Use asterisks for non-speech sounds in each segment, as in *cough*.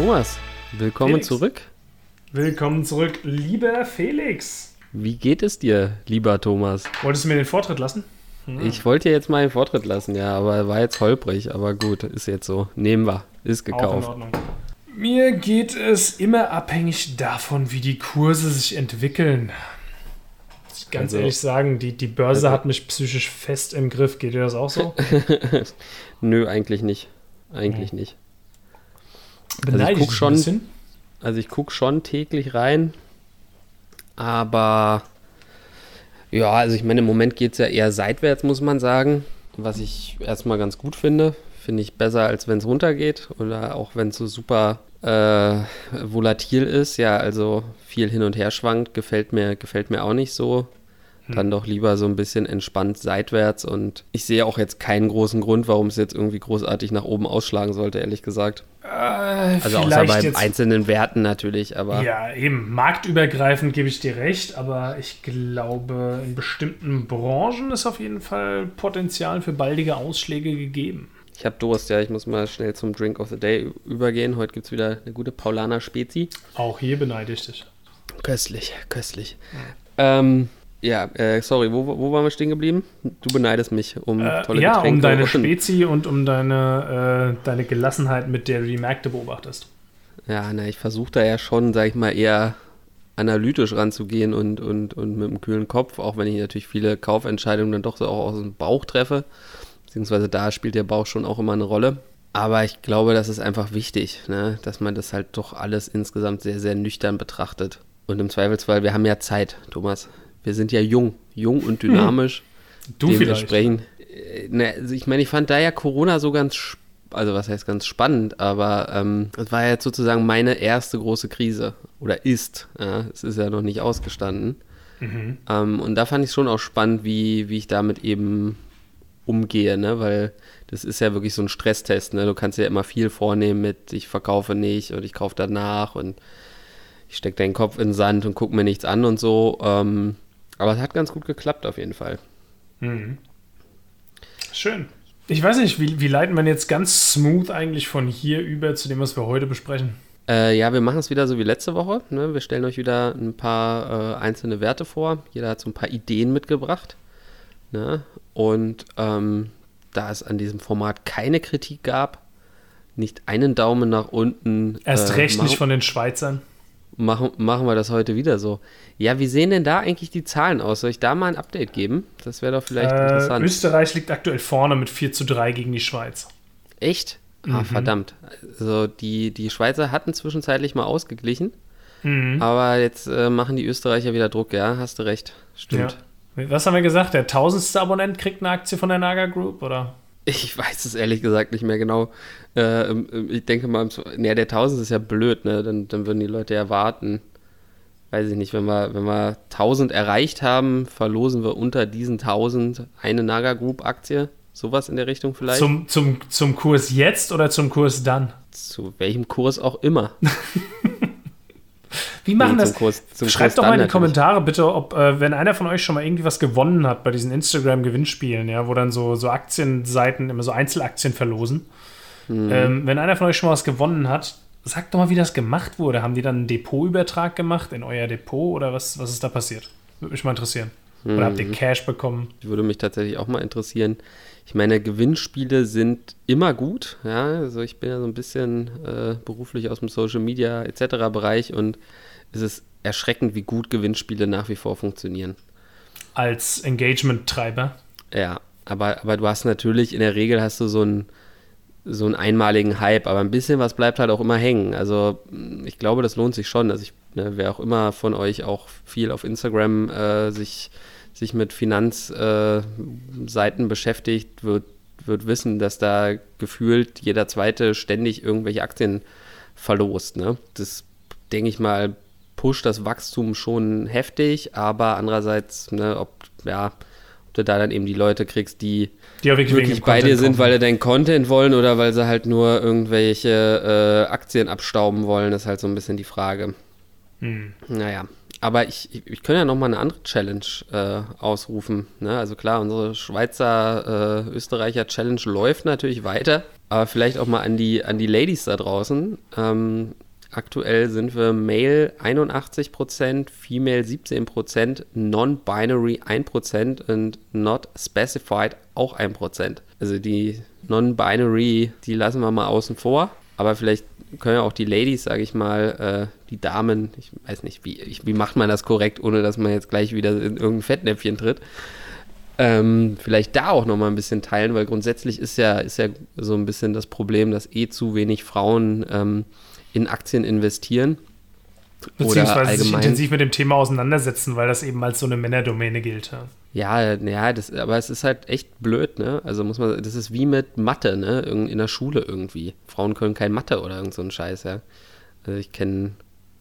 Thomas, willkommen Felix. zurück. Willkommen zurück, lieber Felix. Wie geht es dir, lieber Thomas? Wolltest du mir den Vortritt lassen? Ich wollte dir jetzt mal einen Vortritt lassen, ja, aber war jetzt holprig, aber gut, ist jetzt so. Nehmen wir, ist Auch in gekauft. Ordnung. Mir geht es immer abhängig davon, wie die Kurse sich entwickeln. Muss ich ganz Also- ehrlich sagen, die, die Börse Also- hat mich psychisch fest im Griff. Geht dir das auch so? *laughs* Nö, eigentlich nicht. Eigentlich nicht. Beneide guck dich schon-. Also ich gucke schon täglich rein, aber ja, also ich meine, im Moment geht es ja eher seitwärts, muss man sagen, was ich erstmal ganz gut finde. Finde ich besser, als wenn es runtergeht oder auch wenn es so super äh, volatil ist. Ja, also viel hin und her schwankt, gefällt mir, gefällt mir auch nicht so. Dann doch lieber so ein bisschen entspannt seitwärts und ich sehe auch jetzt keinen großen Grund, warum es jetzt irgendwie großartig nach oben ausschlagen sollte, ehrlich gesagt. Äh, Also außer bei jetzt- einzelnen Werten natürlich, aber Ja, eben. Marktübergreifend gebe ich dir recht, aber ich glaube, in bestimmten Branchen ist auf jeden Fall Potenzial für baldige Ausschläge gegeben. ich habe Durst, ja, ich muss mal schnell zum Drink of the Day übergehen. Heute gibt es wieder eine gute Paulaner Spezi. Auch hier beneide ich dich. Köstlich, köstlich. Ähm, ja, äh, sorry, wo, wo waren wir stehen geblieben? Du beneidest mich um Äh, tolle ja, Getränke. um deine Spezi und um deine, äh, deine Gelassenheit, mit der du die Märkte beobachtest. Ja, na, ich versuche da ja schon, sag ich mal, eher analytisch ranzugehen und, und, und mit einem kühlen Kopf, auch wenn ich natürlich viele Kaufentscheidungen dann doch so auch aus dem Bauch treffe. Beziehungsweise da spielt der Bauch schon auch immer eine Rolle. Aber ich glaube, das ist einfach wichtig, ne? dass man das halt doch alles insgesamt sehr, sehr nüchtern betrachtet. Und im Zweifelsfall, wir haben ja Zeit, Thomas. Wir sind ja jung, jung und dynamisch. Du vielleicht. Dementsprechend, äh, ne, also ich meine, ich fand da ja Corona so ganz, also was heißt ganz spannend, aber ähm, es war ja jetzt sozusagen meine erste große Krise oder ist. Ja, es ist ja noch nicht ausgestanden. Mhm. Ähm, und da fand ich schon auch spannend, wie, wie ich damit eben umgehe, ne? weil das ist ja wirklich so ein Stresstest. Ne? Du kannst ja immer viel vornehmen mit, ich verkaufe nicht und ich kaufe danach und ich stecke deinen Kopf in den Sand und gucke mir nichts an und so. Ähm, aber es hat ganz gut geklappt auf jeden Fall. Mhm. Schön. Ich weiß nicht, wie, wie leiten wir jetzt ganz smooth eigentlich von hier über zu dem, was wir heute besprechen? Äh, ja, wir machen es wieder so wie letzte Woche. Ne? Wir stellen euch wieder ein paar äh, einzelne Werte vor. Jeder hat so ein paar Ideen mitgebracht. Ne? Und ähm, da es an diesem Format keine Kritik gab, nicht einen Daumen nach unten. Erst äh, recht nicht von den Schweizern. Machen, machen wir das heute wieder so. Ja, wie sehen denn da eigentlich die Zahlen aus? Soll ich da mal ein Update geben? Das wäre doch vielleicht Äh, interessant. Österreich liegt aktuell vorne mit 4 zu 3 gegen die Schweiz. Echt? Ah, verdammt. Also die, die Schweizer hatten zwischenzeitlich mal ausgeglichen. Mhm. Aber jetzt äh, machen die Österreicher wieder Druck, ja, hast du recht. Stimmt. Ja. Was haben wir gesagt? Der tausendste Abonnent kriegt eine Aktie von der Naga Group, oder? Ich weiß es ehrlich gesagt nicht mehr genau. Äh, ähm, ich denke mal, ne, der 1000 ist ja blöd, ne? Dann, dann würden die Leute ja warten. Weiß ich nicht, wenn wir, wenn wir 1000 erreicht haben, verlosen wir unter diesen 1000 eine Naga Group Aktie. Sowas in der Richtung vielleicht. Zum, zum, zum Kurs jetzt oder zum Kurs dann? Zu welchem Kurs auch immer. *laughs* Wie machen Nee, das? Kurs- Schreibt doch mal in die. Kommentare bitte, ob, äh, wenn einer von euch schon mal irgendwie was gewonnen hat bei diesen Instagram-Gewinnspielen, ja, wo dann so, so Aktienseiten immer so Einzelaktien verlosen. Mhm. Ähm, wenn einer von euch schon mal was gewonnen hat, sagt doch mal, wie das gemacht wurde. Haben die dann einen Depotübertrag gemacht in euer Depot oder was, was ist da passiert? Würde mich mal interessieren. Oder habt Mhm. ihr Cash bekommen? würde mich tatsächlich auch mal interessieren. Ich meine, Gewinnspiele sind immer gut. Ja, also ich bin ja so ein bisschen äh, beruflich aus dem Social Media etc. Bereich und es ist erschreckend, wie gut Gewinnspiele nach wie vor funktionieren. Als Engagement-Treiber. Ja, aber, aber du hast natürlich, in der Regel hast du so einen, so einen einmaligen Hype, aber ein bisschen was bleibt halt auch immer hängen. Also mh, ich glaube, das lohnt sich schon. Also ich, ne, wer auch immer von euch auch viel auf Instagram äh, sich, sich mit Finanzseiten äh, beschäftigt, wird, wird wissen, dass da gefühlt jeder zweite ständig irgendwelche Aktien verlost. Ne? Das, denke ich mal, pusht das Wachstum schon heftig, aber andererseits, ne, ob, ja, ob du da dann eben die Leute kriegst, die Die wirklich, wirklich bei dir sind, kaufen. weil sie dein Content wollen oder weil sie halt nur irgendwelche äh, Aktien abstauben wollen, ist halt so ein bisschen die Frage. Hm. Naja, aber ich, ich, ich könnte ja noch mal eine andere Challenge äh, ausrufen. Ne? Also klar, unsere Schweizer, äh, Österreicher Challenge läuft natürlich weiter, aber vielleicht auch mal an die, an die Ladies da draußen. Ähm, aktuell sind wir Male 81%, Female 17%, Non-Binary 1% und Not Specified auch 1%. Also die Non-Binary, die lassen wir mal außen vor. Aber vielleicht können ja auch die Ladies, sage ich mal, äh, die Damen, ich weiß nicht, wie, ich, wie macht man das korrekt, ohne dass man jetzt gleich wieder in irgendein Fettnäpfchen tritt. Ähm, vielleicht da auch nochmal ein bisschen teilen, weil grundsätzlich ist ja, ist ja so ein bisschen das Problem, dass eh zu wenig Frauen ähm, in Aktien investieren. Beziehungsweise sich intensiv mit dem Thema auseinandersetzen, weil das eben als so eine Männerdomäne gilt. Ja. Ja, das, aber es ist halt echt blöd, ne? Also muss man, das ist wie mit Mathe, ne? In der Schule irgendwie. Frauen können kein Mathe oder irgend so ein Scheiß, ja. Also ich kenne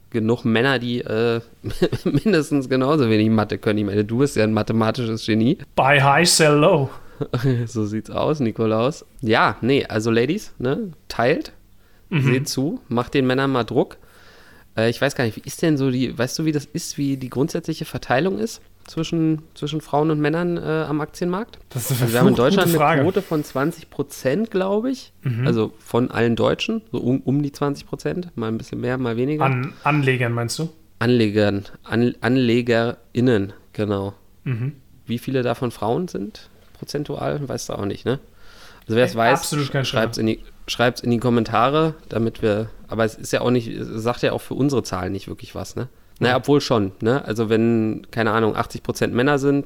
genug Männer, die äh, *laughs* mindestens genauso wenig Mathe können. Ich meine, du bist ja ein mathematisches Genie. Buy high, sell low. *laughs* so sieht's aus, Nikolaus. Ja, nee, also Ladies, ne? Teilt, mhm. seht zu, macht den Männern mal Druck. Äh, ich weiß gar nicht, wie ist denn so die, weißt du, wie das ist, wie die grundsätzliche Verteilung ist? zwischen, zwischen Frauen und Männern äh, am Aktienmarkt. Das ist eine also wir haben in Deutschland eine Quote von 20 Prozent, glaube ich. Mhm. Also von allen Deutschen, so um, um die 20 Prozent, mal ein bisschen mehr, mal weniger. An Anlegern meinst du? Anlegern, An AnlegerInnen, genau. Mhm. Wie viele davon Frauen sind prozentual, weißt du auch nicht, ne? Also wer es weiß, schreibt es in, die, in die Kommentare, damit wir, aber es ist ja auch nicht, es sagt ja auch für unsere Zahlen nicht wirklich was, ne? Naja, obwohl schon. Ne? Also wenn, keine Ahnung, 80 Prozent Männer sind,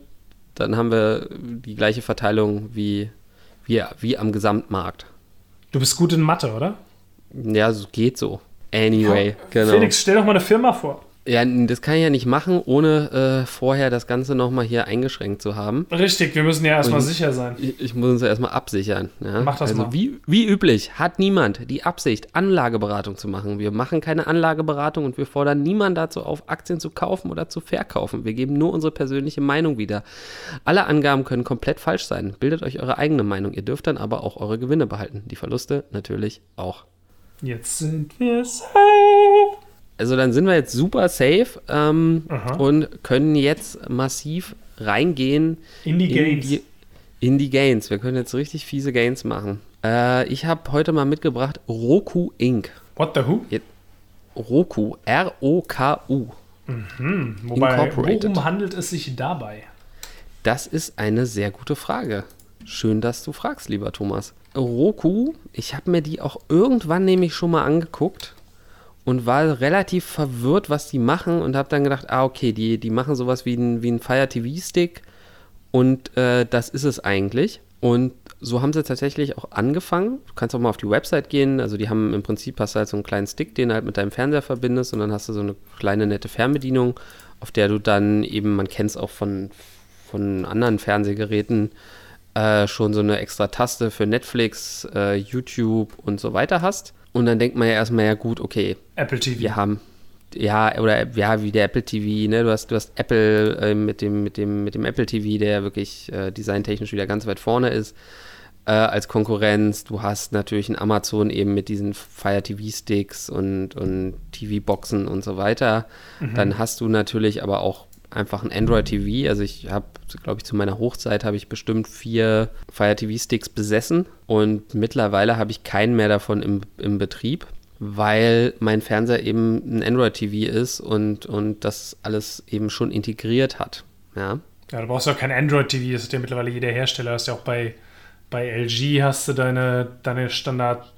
dann haben wir die gleiche Verteilung wie, wie, wie am Gesamtmarkt. Du bist gut in Mathe, oder? Ja, geht so. Anyway, ja, genau. Felix, stell doch mal eine Firma vor. Ja, das kann ich ja nicht machen, ohne äh, vorher das Ganze nochmal hier eingeschränkt zu haben. Richtig, wir müssen ja erstmal sicher sein. Ich, ich, muss uns ja erstmal absichern. Ja? Mach das also mal. Wie, wie üblich hat niemand die Absicht, Anlageberatung zu machen. Wir machen keine Anlageberatung und wir fordern niemanden dazu auf, Aktien zu kaufen oder zu verkaufen. Wir geben nur unsere persönliche Meinung wieder. Alle Angaben können komplett falsch sein. Bildet euch eure eigene Meinung. Ihr dürft dann aber auch eure Gewinne behalten. Die Verluste natürlich auch. Jetzt sind wir safe. Also dann sind wir jetzt super safe ähm, und können jetzt massiv reingehen in die Gains. In die, in die Gains. Wir können jetzt richtig fiese Gains machen. Äh, ich habe heute mal mitgebracht Roku Inc. What the who? Roku, R-O-K-U. Mhm. Wobei, worum handelt es sich dabei? Das ist eine sehr gute Frage. Schön, dass du fragst, lieber Thomas. Roku, ich habe mir die auch irgendwann nämlich schon mal angeguckt und war relativ verwirrt, was die machen und habe dann gedacht, ah, okay, die, die machen sowas wie ein, wie ein Fire TV-Stick und äh, das ist es eigentlich. Und so haben sie tatsächlich auch angefangen. Du kannst auch mal auf die Website gehen. Also die haben im Prinzip hast du halt so einen kleinen Stick, den du halt mit deinem Fernseher verbindest und dann hast du so eine kleine nette Fernbedienung, auf der du dann eben, man kennt es auch von, von anderen Fernsehgeräten, äh, schon so eine extra Taste für Netflix, äh, YouTube und so weiter hast. Und dann denkt man ja erstmal, ja gut, okay. Apple TV. Wir haben, ja, oder ja, wie der Apple TV, ne? Du hast, du hast Apple äh, mit, dem, mit, dem, mit dem Apple TV, der wirklich äh, designtechnisch wieder ganz weit vorne ist, äh, als Konkurrenz. Du hast natürlich ein Amazon eben mit diesen Fire TV-Sticks und, und TV-Boxen und so weiter. Mhm. Dann hast du natürlich aber auch einfach ein Android TV. Also ich habe, glaube ich, zu meiner Hochzeit habe ich bestimmt vier Fire TV Sticks besessen und mittlerweile habe ich keinen mehr davon im, im Betrieb, weil mein Fernseher eben ein Android TV ist und, und das alles eben schon integriert hat. Ja. Ja, du brauchst ja kein Android TV, das ist ja mittlerweile jeder Hersteller. Das ist ja auch bei, bei LG hast du deine, deine Standard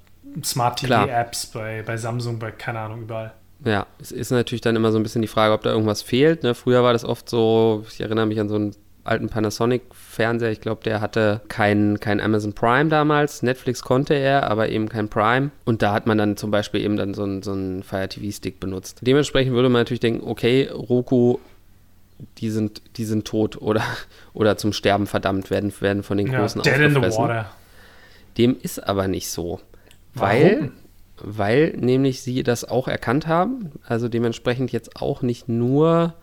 Smart TV Apps, bei, bei Samsung, bei keine Ahnung, überall. Ja, es ist natürlich dann immer so ein bisschen die Frage, ob da irgendwas fehlt. Ne? Früher war das oft so, ich erinnere mich an so einen alten Panasonic-Fernseher. Ich glaube, der hatte kein, kein Amazon Prime damals. Netflix konnte er, aber eben kein Prime. Und da hat man dann zum Beispiel eben dann so einen, so einen Fire TV-Stick benutzt. Dementsprechend würde man natürlich denken, okay, Roku, die sind, die sind tot oder, *laughs* oder zum Sterben verdammt, werden, werden von den Großen ja, dead in the water. Dem ist aber nicht so. Warum? Weil weil nämlich sie das auch erkannt haben, also dementsprechend jetzt auch nicht nur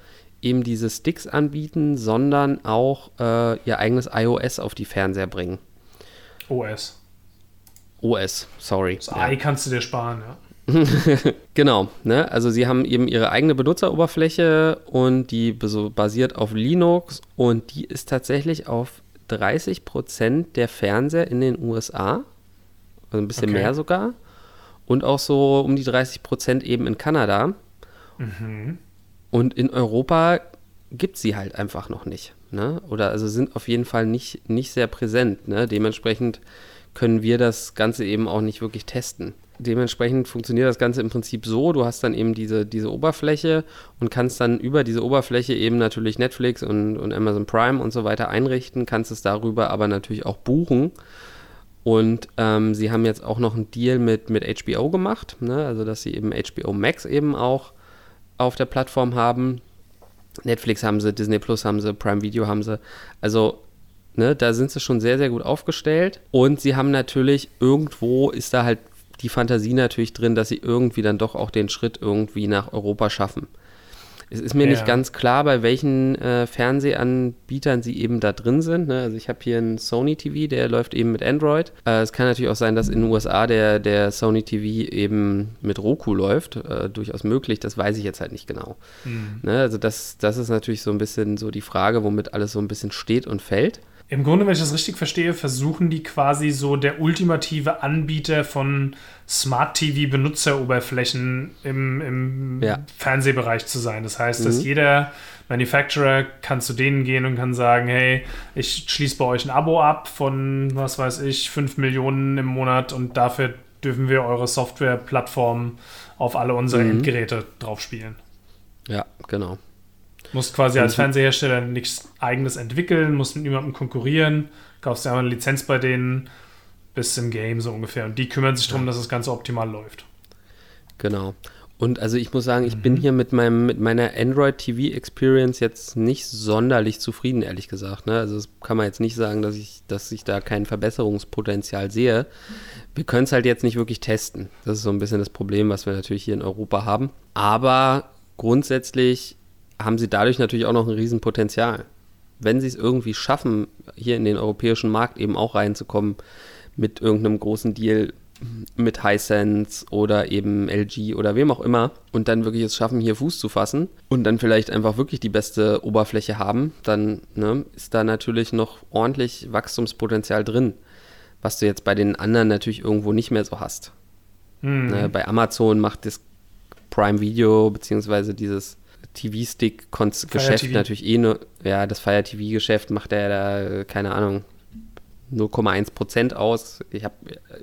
eben diese Sticks anbieten, sondern auch äh, ihr eigenes iOS auf die Fernseher bringen. OS. OS, sorry. Das ja. I kannst du dir sparen, ja. *laughs* genau, ne? also sie haben eben ihre eigene Benutzeroberfläche und die basiert auf Linux und die ist tatsächlich auf 30 Prozent der Fernseher in den USA, also ein bisschen okay. mehr sogar, und auch so um die 30 Prozent eben in Kanada. Mhm. Und in Europa gibt sie halt einfach noch nicht. Ne? Oder also sind auf jeden Fall nicht, nicht sehr präsent. Ne? Dementsprechend können wir das Ganze eben auch nicht wirklich testen. Dementsprechend funktioniert das Ganze im Prinzip so, du hast dann eben diese, diese Oberfläche und kannst dann über diese Oberfläche eben natürlich Netflix und, und Amazon Prime und so weiter einrichten, kannst es darüber aber natürlich auch buchen. Und ähm, sie haben jetzt auch noch einen Deal mit, mit HBO gemacht, ne? also dass sie eben HBO Max eben auch auf der Plattform haben. Netflix haben sie, Disney Plus haben sie, Prime Video haben sie. Also Ne, da sind sie schon sehr, sehr gut aufgestellt. Und sie haben natürlich, irgendwo ist da halt die Fantasie natürlich drin, dass sie irgendwie dann doch auch den Schritt irgendwie nach Europa schaffen. Es ist mir ja. nicht ganz klar, bei welchen äh, Fernsehanbietern sie eben da drin sind. Ne? Also ich habe hier einen Sony TV, der läuft eben mit Android. Äh, es kann natürlich auch sein, dass in den USA der, der Sony TV eben mit Roku läuft. Äh, durchaus möglich, das weiß ich jetzt halt nicht genau. Mhm. Ne? Also das, das ist natürlich so ein bisschen so die Frage, womit alles so ein bisschen steht und fällt. Im Grunde, wenn ich das richtig verstehe, versuchen die quasi so der ultimative Anbieter von Smart TV-Benutzeroberflächen im, im ja. Fernsehbereich zu sein. Das heißt, mhm. dass jeder Manufacturer kann zu denen gehen und kann sagen, hey, ich schließe bei euch ein Abo ab von, was weiß ich, 5 Millionen im Monat und dafür dürfen wir eure Software-Plattform auf alle unsere mhm. Endgeräte drauf spielen. Ja, genau. Musst quasi als Fernsehersteller nichts eigenes entwickeln, musst mit niemandem konkurrieren, kaufst dir einfach eine Lizenz bei denen, bist im Game so ungefähr. Und die kümmern sich darum, dass das Ganze optimal läuft. Genau. Und also ich muss sagen, ich mhm. bin hier mit, meinem, mit meiner Android TV Experience jetzt nicht sonderlich zufrieden, ehrlich gesagt. Ne? Also das kann man jetzt nicht sagen, dass ich, dass ich da kein Verbesserungspotenzial sehe. Wir können es halt jetzt nicht wirklich testen. Das ist so ein bisschen das Problem, was wir natürlich hier in Europa haben. Aber grundsätzlich haben sie dadurch natürlich auch noch ein Riesenpotenzial. Wenn sie es irgendwie schaffen, hier in den europäischen Markt eben auch reinzukommen mit irgendeinem großen Deal mit Hisense oder eben LG oder wem auch immer und dann wirklich es schaffen, hier Fuß zu fassen und dann vielleicht einfach wirklich die beste Oberfläche haben, dann ne, ist da natürlich noch ordentlich Wachstumspotenzial drin, was du jetzt bei den anderen natürlich irgendwo nicht mehr so hast. Mhm. Ne, bei Amazon macht das Prime Video beziehungsweise dieses TV-Stick-Geschäft natürlich eh nur, ja, das Fire TV-Geschäft macht er da, keine Ahnung, 0,1% aus. Ich habe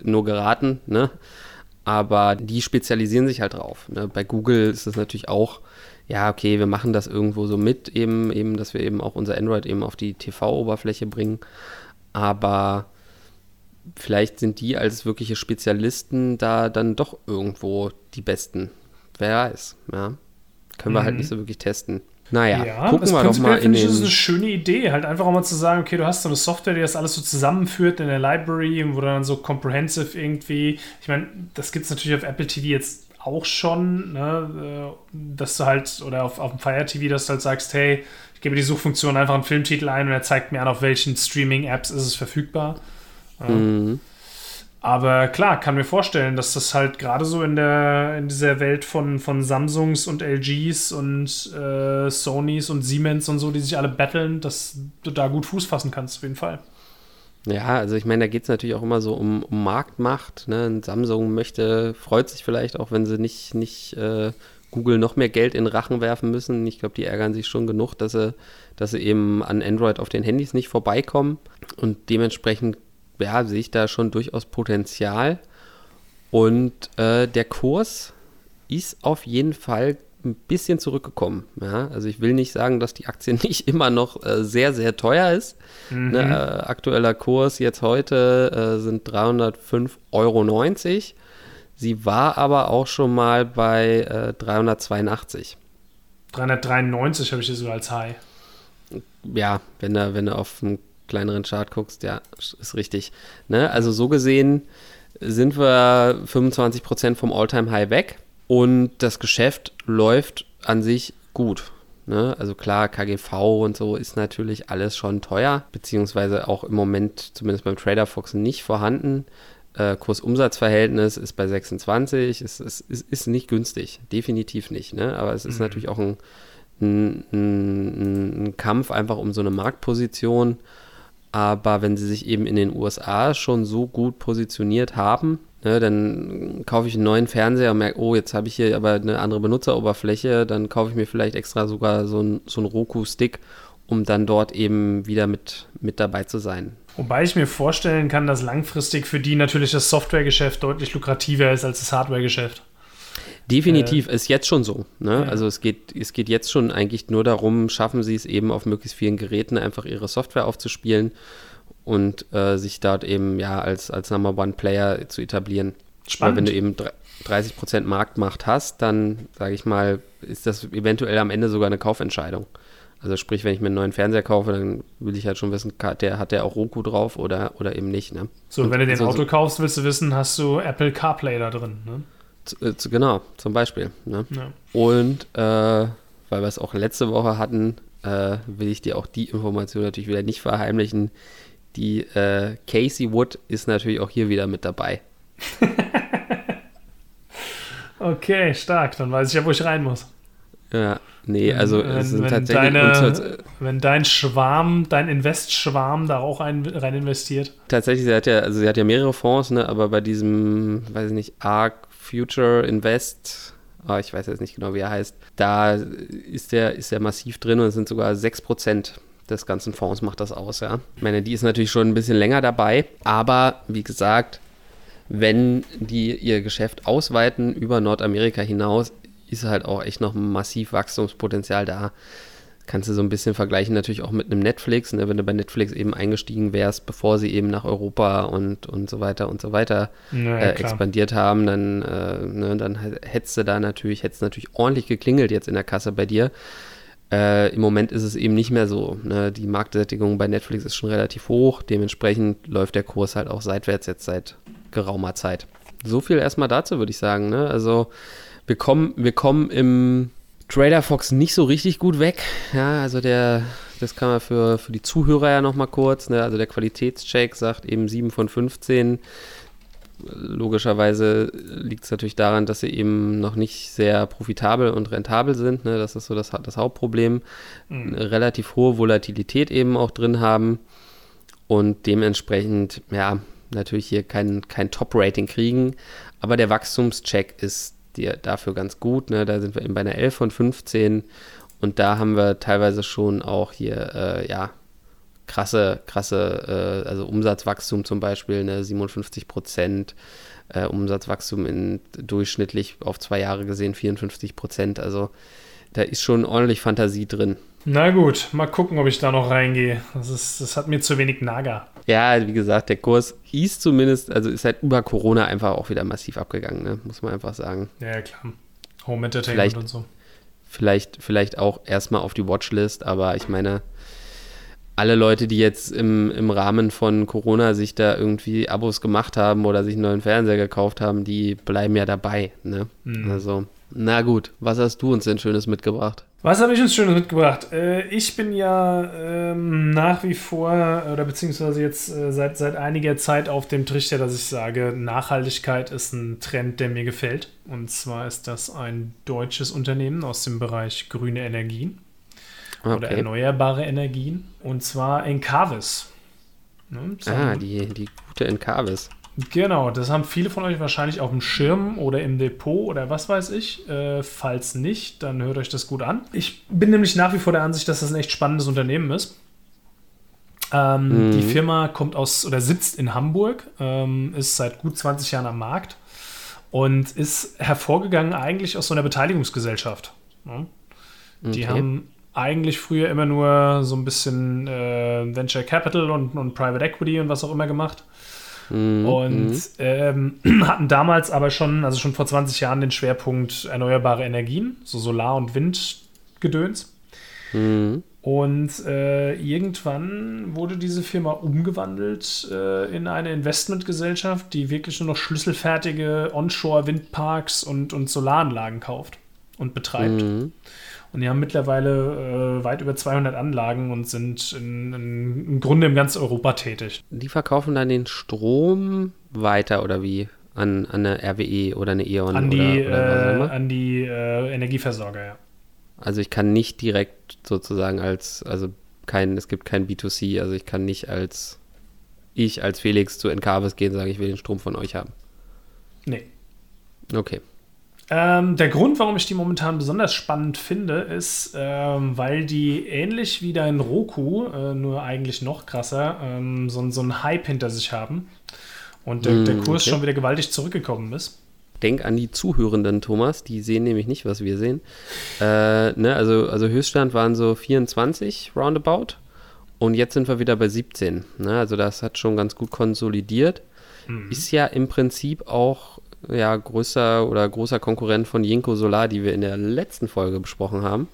nur geraten, ne? Aber die spezialisieren sich halt drauf. Ne? Bei Google ist es natürlich auch, ja, okay, wir machen das irgendwo so mit, eben, eben, dass wir eben auch unser Android eben auf die TV-Oberfläche bringen. Aber vielleicht sind die als wirkliche Spezialisten da dann doch irgendwo die Besten. Wer weiß, ja. Können wir halt nicht mhm. so wirklich testen. Naja, ja, gucken wir doch mal in den... Das ist eine schöne Idee, halt einfach auch mal zu sagen, okay, du hast so eine Software, die das alles so zusammenführt in der Library, wo dann so comprehensive irgendwie, ich meine, das gibt es natürlich auf Apple TV jetzt auch schon, ne, äh, dass du halt, oder auf, auf dem Fire TV, dass du halt sagst, hey, ich gebe die Suchfunktion einfach einen Filmtitel ein und er zeigt mir an, auf welchen Streaming-Apps ist es verfügbar. Ja. Aber klar, kann mir vorstellen, dass das halt gerade so in der in dieser Welt von, von Samsungs und LGs und äh, Sonys und Siemens und so, die sich alle battlen, dass du da gut Fuß fassen kannst, auf jeden Fall. Ja, also ich meine, da geht es natürlich auch immer so um, um Marktmacht. Ne? Samsung möchte, freut sich vielleicht auch, wenn sie nicht, nicht äh, Google noch mehr Geld in Rachen werfen müssen. Ich glaube, die ärgern sich schon genug, dass sie, dass sie eben an Android auf den Handys nicht vorbeikommen. Und dementsprechend ja, sehe ich da schon durchaus Potenzial. Und äh, der Kurs ist auf jeden Fall ein bisschen zurückgekommen. Ja? Also ich will nicht sagen, dass die Aktie *laughs* nicht immer noch äh, sehr, sehr teuer ist. Mhm. Ne, äh, aktueller Kurs jetzt heute äh, sind 305,90 Euro. Sie war aber auch schon mal bei 382. 393 habe ich hier sogar als High. Ja, wenn du, wenn du auf dem kleineren Chart guckst, ja, ist richtig. Ne? Also so gesehen sind wir 25% vom All-Time-High weg und das Geschäft läuft an sich gut. Ne? Also klar, KGV und so ist natürlich alles schon teuer, beziehungsweise auch im Moment zumindest beim Trader Fox nicht vorhanden. Äh, Kursumsatzverhältnis ist bei 26, es, es, es, ist nicht günstig, definitiv nicht. Ne? Aber es ist mhm. natürlich auch ein, ein, ein, ein Kampf einfach um so eine Marktposition. Aber wenn sie sich eben in den USA schon so gut positioniert haben, ne, dann kaufe ich einen neuen Fernseher und merke, oh, jetzt habe ich hier aber eine andere Benutzeroberfläche, dann kaufe ich mir vielleicht extra sogar so einen so Roku-Stick, um dann dort eben wieder mit, mit dabei zu sein. Wobei ich mir vorstellen kann, dass langfristig für die natürlich das Softwaregeschäft deutlich lukrativer ist als das Hardwaregeschäft. Definitiv äh, ist jetzt schon so. Ne? Ja. Also es geht, es geht jetzt schon eigentlich nur darum, schaffen sie es eben auf möglichst vielen Geräten einfach ihre Software aufzuspielen und äh, sich dort eben ja als, als Number One Player zu etablieren. Spannend. Weil wenn du eben 30% Marktmacht hast, dann sage ich mal, ist das eventuell am Ende sogar eine Kaufentscheidung. Also sprich, wenn ich mir einen neuen Fernseher kaufe, dann will ich halt schon wissen, der, hat der auch Roku drauf oder, oder eben nicht. Ne? So, und wenn du den also, Auto kaufst, willst du wissen, hast du Apple CarPlay da drin. Ne? Äh, genau, zum Beispiel. Ne? Ja. Und äh, weil wir es auch letzte Woche hatten, äh, will ich dir auch die Information natürlich wieder nicht verheimlichen. Die äh, Casey Wood ist natürlich auch hier wieder mit dabei. *laughs* okay, stark. Dann weiß ich ja, wo ich rein muss. Ja, nee, also wenn, es sind wenn tatsächlich. Deine, wenn dein Schwarm, dein Invest-Schwarm da auch ein, rein investiert. Tatsächlich, sie hat ja, also sie hat ja mehrere Fonds, ne, aber bei diesem, weiß ich nicht, ARK Future Invest, oh, ich weiß jetzt nicht genau, wie er heißt, da ist der, ist der massiv drin und es sind sogar 6% des ganzen Fonds macht das aus, ja. Ich meine, die ist natürlich schon ein bisschen länger dabei, aber wie gesagt, wenn die ihr Geschäft ausweiten über Nordamerika hinaus, ist halt auch echt noch massiv Wachstumspotenzial da. Kannst du so ein bisschen vergleichen natürlich auch mit einem Netflix, ne? wenn du bei Netflix eben eingestiegen wärst, bevor sie eben nach Europa und, und so weiter und so weiter ja, äh, expandiert haben, dann, äh, ne, dann hättest du da natürlich, hättest natürlich ordentlich geklingelt jetzt in der Kasse bei dir. Äh, Im Moment ist es eben nicht mehr so. Ne? Die Marktsättigung bei Netflix ist schon relativ hoch, dementsprechend läuft der Kurs halt auch seitwärts jetzt seit geraumer Zeit. So viel erstmal dazu, würde ich sagen. Ne? Also wir kommen, wir kommen im Trader Fox nicht so richtig gut weg. Ja, also der, das kann man für, für die Zuhörer ja nochmal kurz, ne? also der Qualitätscheck sagt eben 7 von 15. Logischerweise liegt es natürlich daran, dass sie eben noch nicht sehr profitabel und rentabel sind. Ne? Das ist so das, das Hauptproblem. Mhm. Eine relativ hohe Volatilität eben auch drin haben und dementsprechend, ja, natürlich hier kein, kein Top-Rating kriegen. Aber der Wachstumscheck ist die, dafür ganz gut. Ne? Da sind wir eben bei einer 11 von 15 und da haben wir teilweise schon auch hier, äh, ja, krasse, krasse, äh, also Umsatzwachstum zum Beispiel, ne? 57 Prozent. Äh, Umsatzwachstum in durchschnittlich auf zwei Jahre gesehen 54 Prozent. Also da ist schon ordentlich Fantasie drin. Na gut, mal gucken, ob ich da noch reingehe. Das, ist, das hat mir zu wenig Naga. Ja, wie gesagt, der Kurs hieß zumindest, also ist halt über Corona einfach auch wieder massiv abgegangen, ne? muss man einfach sagen. Ja, klar. Home Entertainment vielleicht, und so. Vielleicht, vielleicht auch erstmal auf die Watchlist, aber ich meine, alle Leute, die jetzt im, im Rahmen von Corona sich da irgendwie Abos gemacht haben oder sich einen neuen Fernseher gekauft haben, die bleiben ja dabei. Ne? Mhm. Also, na gut, was hast du uns denn Schönes mitgebracht? Was habe ich uns Schönes mitgebracht? Äh, ich bin ja ähm, nach wie vor, oder beziehungsweise jetzt äh, seit, seit einiger Zeit auf dem Trichter, dass ich sage, Nachhaltigkeit ist ein Trend, der mir gefällt. Und zwar ist das ein deutsches Unternehmen aus dem Bereich grüne Energien okay. oder erneuerbare Energien. Und zwar Encarvis. Ne? Ah, die, die gute Encarvis. Genau, das haben viele von euch wahrscheinlich auf dem Schirm oder im Depot oder was weiß ich. Äh, falls nicht, dann hört euch das gut an. Ich bin nämlich nach wie vor der Ansicht, dass das ein echt spannendes Unternehmen ist. Ähm, mhm. Die Firma kommt aus oder sitzt in Hamburg, ähm, ist seit gut 20 Jahren am Markt und ist hervorgegangen eigentlich aus so einer Beteiligungsgesellschaft. Ne? Die okay. haben eigentlich früher immer nur so ein bisschen äh, Venture Capital und, und Private Equity und was auch immer gemacht. Mhm. Und ähm, *clears throat* hatten damals aber schon, also schon vor 20 Jahren, den Schwerpunkt erneuerbare Energien, so Solar- und Windgedöns. Mhm. Und äh, irgendwann wurde diese Firma umgewandelt äh, in eine Investmentgesellschaft, die wirklich nur noch schlüsselfertige Onshore-Windparks und, und Solaranlagen kauft und betreibt. Mhm. Und die haben mittlerweile äh, weit über 200 Anlagen und sind in, in, im Grunde in ganz Europa tätig. Die verkaufen dann den Strom weiter oder wie? An, an eine RWE oder eine E.ON an die, oder, oder äh, an die äh, Energieversorger, ja. Also ich kann nicht direkt sozusagen als, also kein, es gibt kein B2C, also ich kann nicht als ich als Felix zu Encarvis gehen und sagen, ich will den Strom von euch haben. Nee. Okay. Ähm, der Grund, warum ich die momentan besonders spannend finde, ist, ähm, weil die ähnlich wie dein Roku, äh, nur eigentlich noch krasser, ähm, so, so einen Hype hinter sich haben und der, Mm, der Kurs okay. schon wieder gewaltig zurückgekommen ist. Denk an die Zuhörenden, Thomas, die sehen nämlich nicht, was wir sehen. Äh, ne, also, also Höchststand waren so 24 roundabout und jetzt sind wir wieder bei 17. Ne? Also das hat schon ganz gut konsolidiert. Ist ja im Prinzip auch ja, größer oder großer Konkurrent von Jinko Solar, die wir in der letzten Folge besprochen haben.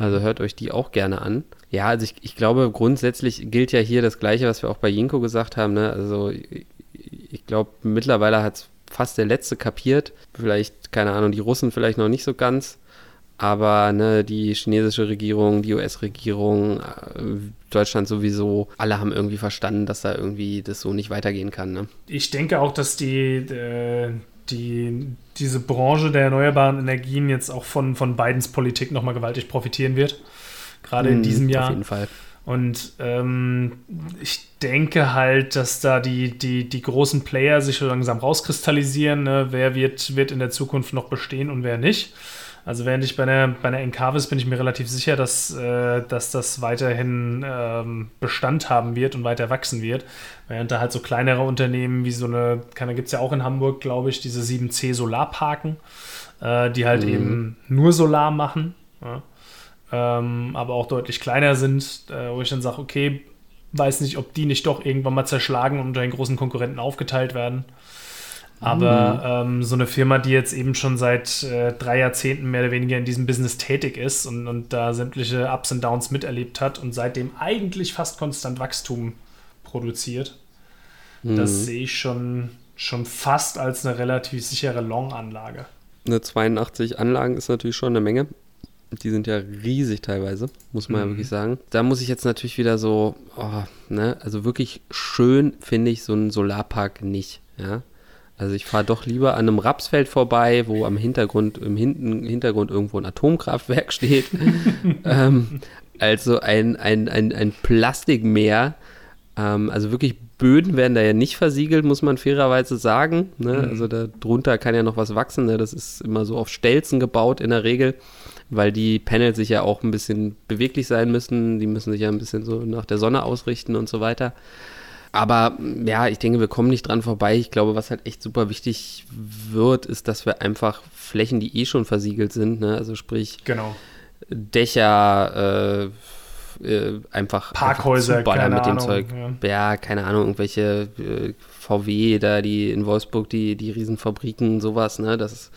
Also hört euch die auch gerne an. Ja, also ich, ich glaube, grundsätzlich gilt ja hier das Gleiche, was wir auch bei Jinko gesagt haben. Ne? Also ich, ich glaube, mittlerweile hat es fast der Letzte kapiert. Vielleicht, keine Ahnung, die Russen vielleicht noch nicht so ganz. Aber ne, die chinesische Regierung, die US-Regierung, äh, Deutschland sowieso, alle haben irgendwie verstanden, dass da irgendwie das so nicht weitergehen kann. Ne? Ich denke auch, dass die, äh, die, diese Branche der erneuerbaren Energien jetzt auch von, von Bidens Politik nochmal gewaltig profitieren wird. Gerade in Mhm, diesem Auf Jahr. jeden Fall. Und ähm, ich denke halt, dass da die, die, die großen Player sich so langsam rauskristallisieren. Ne? Wer wird, wird in der Zukunft noch bestehen und wer nicht. Also während ich bei einer, bei einer Encarvis bin ich mir relativ sicher, dass, äh, dass das weiterhin ähm, Bestand haben wird und weiter wachsen wird. Während da halt so kleinere Unternehmen wie so eine, da gibt es ja auch in Hamburg, glaube ich, diese 7C Solarparken, äh, die halt Mhm. eben nur Solar machen. Ja ähm, aber auch deutlich kleiner sind, äh, wo ich dann sage, okay, weiß nicht, ob die nicht doch irgendwann mal zerschlagen und unter den großen Konkurrenten aufgeteilt werden. Aber ähm, so eine Firma, die jetzt eben schon seit äh, drei Jahrzehnten mehr oder weniger in diesem Business tätig ist und, und da sämtliche Ups und Downs miterlebt hat und seitdem eigentlich fast konstant Wachstum produziert, das sehe ich schon, schon fast als eine relativ sichere Long-Anlage. Eine 82 Anlagen ist natürlich schon eine Menge. Die sind ja riesig teilweise, muss man ja wirklich sagen. Da muss ich jetzt natürlich wieder so, oh, ne, also wirklich schön finde ich so einen Solarpark nicht, ja. Also ich fahre doch lieber an einem Rapsfeld vorbei, wo am Hintergrund, im Hinten, Hintergrund irgendwo ein Atomkraftwerk *laughs* steht, *laughs* ähm, als so ein, ein, ein, ein Plastikmeer. Ähm, also wirklich Böden werden da ja nicht versiegelt, muss man fairerweise sagen. Ne? Also da drunter kann ja noch was wachsen. Ne? Das ist immer so auf Stelzen gebaut in der Regel, weil die Panels sich ja auch ein bisschen beweglich sein müssen. Die müssen sich ja ein bisschen so nach der Sonne ausrichten und so weiter. Aber ja, ich denke, wir kommen nicht dran vorbei. Ich glaube, was halt echt super wichtig wird, ist, dass wir einfach Flächen, die eh schon versiegelt sind, ne? also sprich Genau. Dächer, äh, äh, einfach Parkhäuser, einfach keine mit dem Ahnung, Zeug. ja. Ja. keine Ahnung, irgendwelche äh, VW da, die in Wolfsburg, die, die Riesenfabriken, sowas, ne, das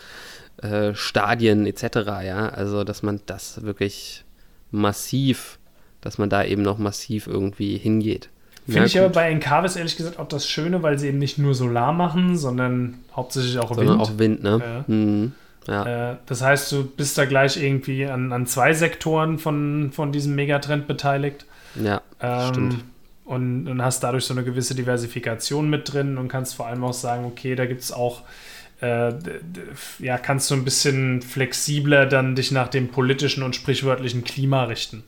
äh, Stadien etc., ja, also dass man das wirklich massiv, dass man da eben noch massiv irgendwie hingeht. Finde Ja, ich aber gut. bei Encarvis ehrlich gesagt auch das Schöne, weil sie eben nicht nur Solar machen, sondern hauptsächlich auch Sondern Wind. auch Wind, ne? Ja. Mhm. Ja. Äh, das heißt, du bist da gleich irgendwie an, an zwei Sektoren von, von diesem Megatrend beteiligt. ja, Ähm, stimmt. Und, und hast dadurch so eine gewisse Diversifikation mit drin und kannst vor allem auch sagen, okay, da gibt es auch, äh, ja, kannst du ein bisschen flexibler dann dich nach dem politischen und sprichwörtlichen Klima richten.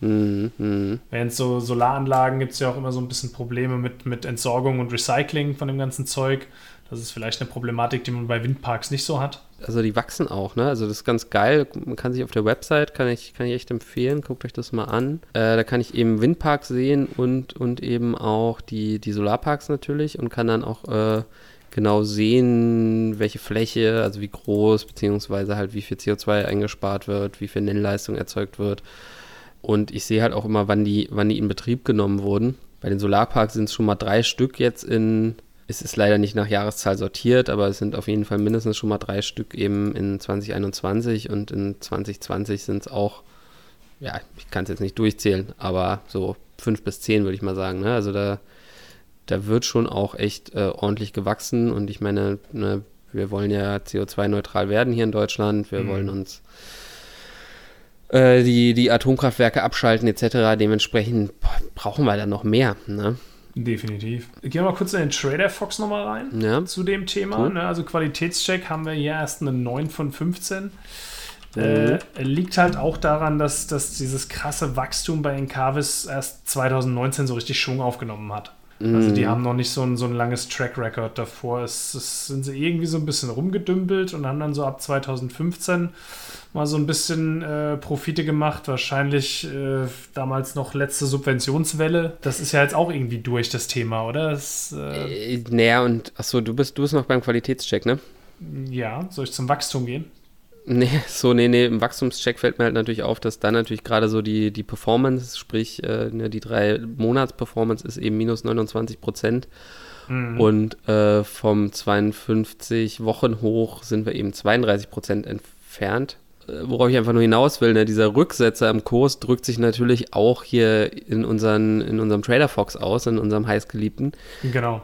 Mhm. Mhm. Während so Solaranlagen gibt es ja auch immer so ein bisschen Probleme mit, mit Entsorgung und Recycling von dem ganzen Zeug. Das ist vielleicht eine Problematik, die man bei Windparks nicht so hat. Also die wachsen auch, ne? Also das ist ganz geil. Man kann sich auf der Website, kann ich, kann ich echt empfehlen, guckt euch das mal an. Äh, da kann ich eben Windparks sehen und, und eben auch die, die Solarparks natürlich und kann dann auch äh, genau sehen, welche Fläche, also wie groß, beziehungsweise halt wie viel CO2 eingespart wird, wie viel Nennleistung erzeugt wird. Und ich sehe halt auch immer, wann die, wann die in Betrieb genommen wurden. Bei den Solarparks sind es schon mal drei Stück jetzt in, es ist leider nicht nach Jahreszahl sortiert, aber es sind auf jeden Fall mindestens schon mal drei Stück eben in 2021 und in 2020 sind es auch, ja, ich kann es jetzt nicht durchzählen, aber so fünf bis zehn würde ich mal sagen. Ne? Also da, da wird schon auch echt äh, ordentlich gewachsen und ich meine, ne, wir wollen ja CO2-neutral werden hier in Deutschland, wir Mhm. wollen uns äh, die, die Atomkraftwerke abschalten etc. Dementsprechend brauchen wir da noch mehr. Ne? Definitiv. Gehen wir mal kurz in den Trader Fox nochmal rein Ja. zu dem Thema. Cool. Ne? Also Qualitätscheck haben wir hier erst eine 9 von 15. Mhm. Äh, liegt halt auch daran, dass, dass dieses krasse Wachstum bei Encarvis erst 2019 so richtig Schwung aufgenommen hat. Also Mhm. die haben noch nicht so ein, so ein langes Track Record davor. Es, es sind sie irgendwie so ein bisschen rumgedümpelt und haben dann so ab 2015 mal so ein bisschen äh, Profite gemacht. Wahrscheinlich äh, damals noch letzte Subventionswelle. Das ist ja jetzt auch irgendwie durch das Thema, oder? Das, äh, Äh, naja, und achso, du bist, du bist noch beim Qualitätscheck, ne? ja, soll ich zum Wachstum gehen? Nee, *laughs* so, nee, nee, im Wachstumscheck fällt mir halt natürlich auf, dass dann natürlich gerade so die, die Performance, sprich äh, ne, die drei Monats-Performance ist eben minus 29 Prozent. Mhm. Und äh, vom 52 Wochen hoch sind wir eben 32 Prozent entfernt. Äh, Worauf ich einfach nur hinaus will, ne, dieser Rücksetzer im Kurs drückt sich natürlich auch hier in, unseren, in unserem Trader Fox aus, in unserem heißgeliebten. Genau.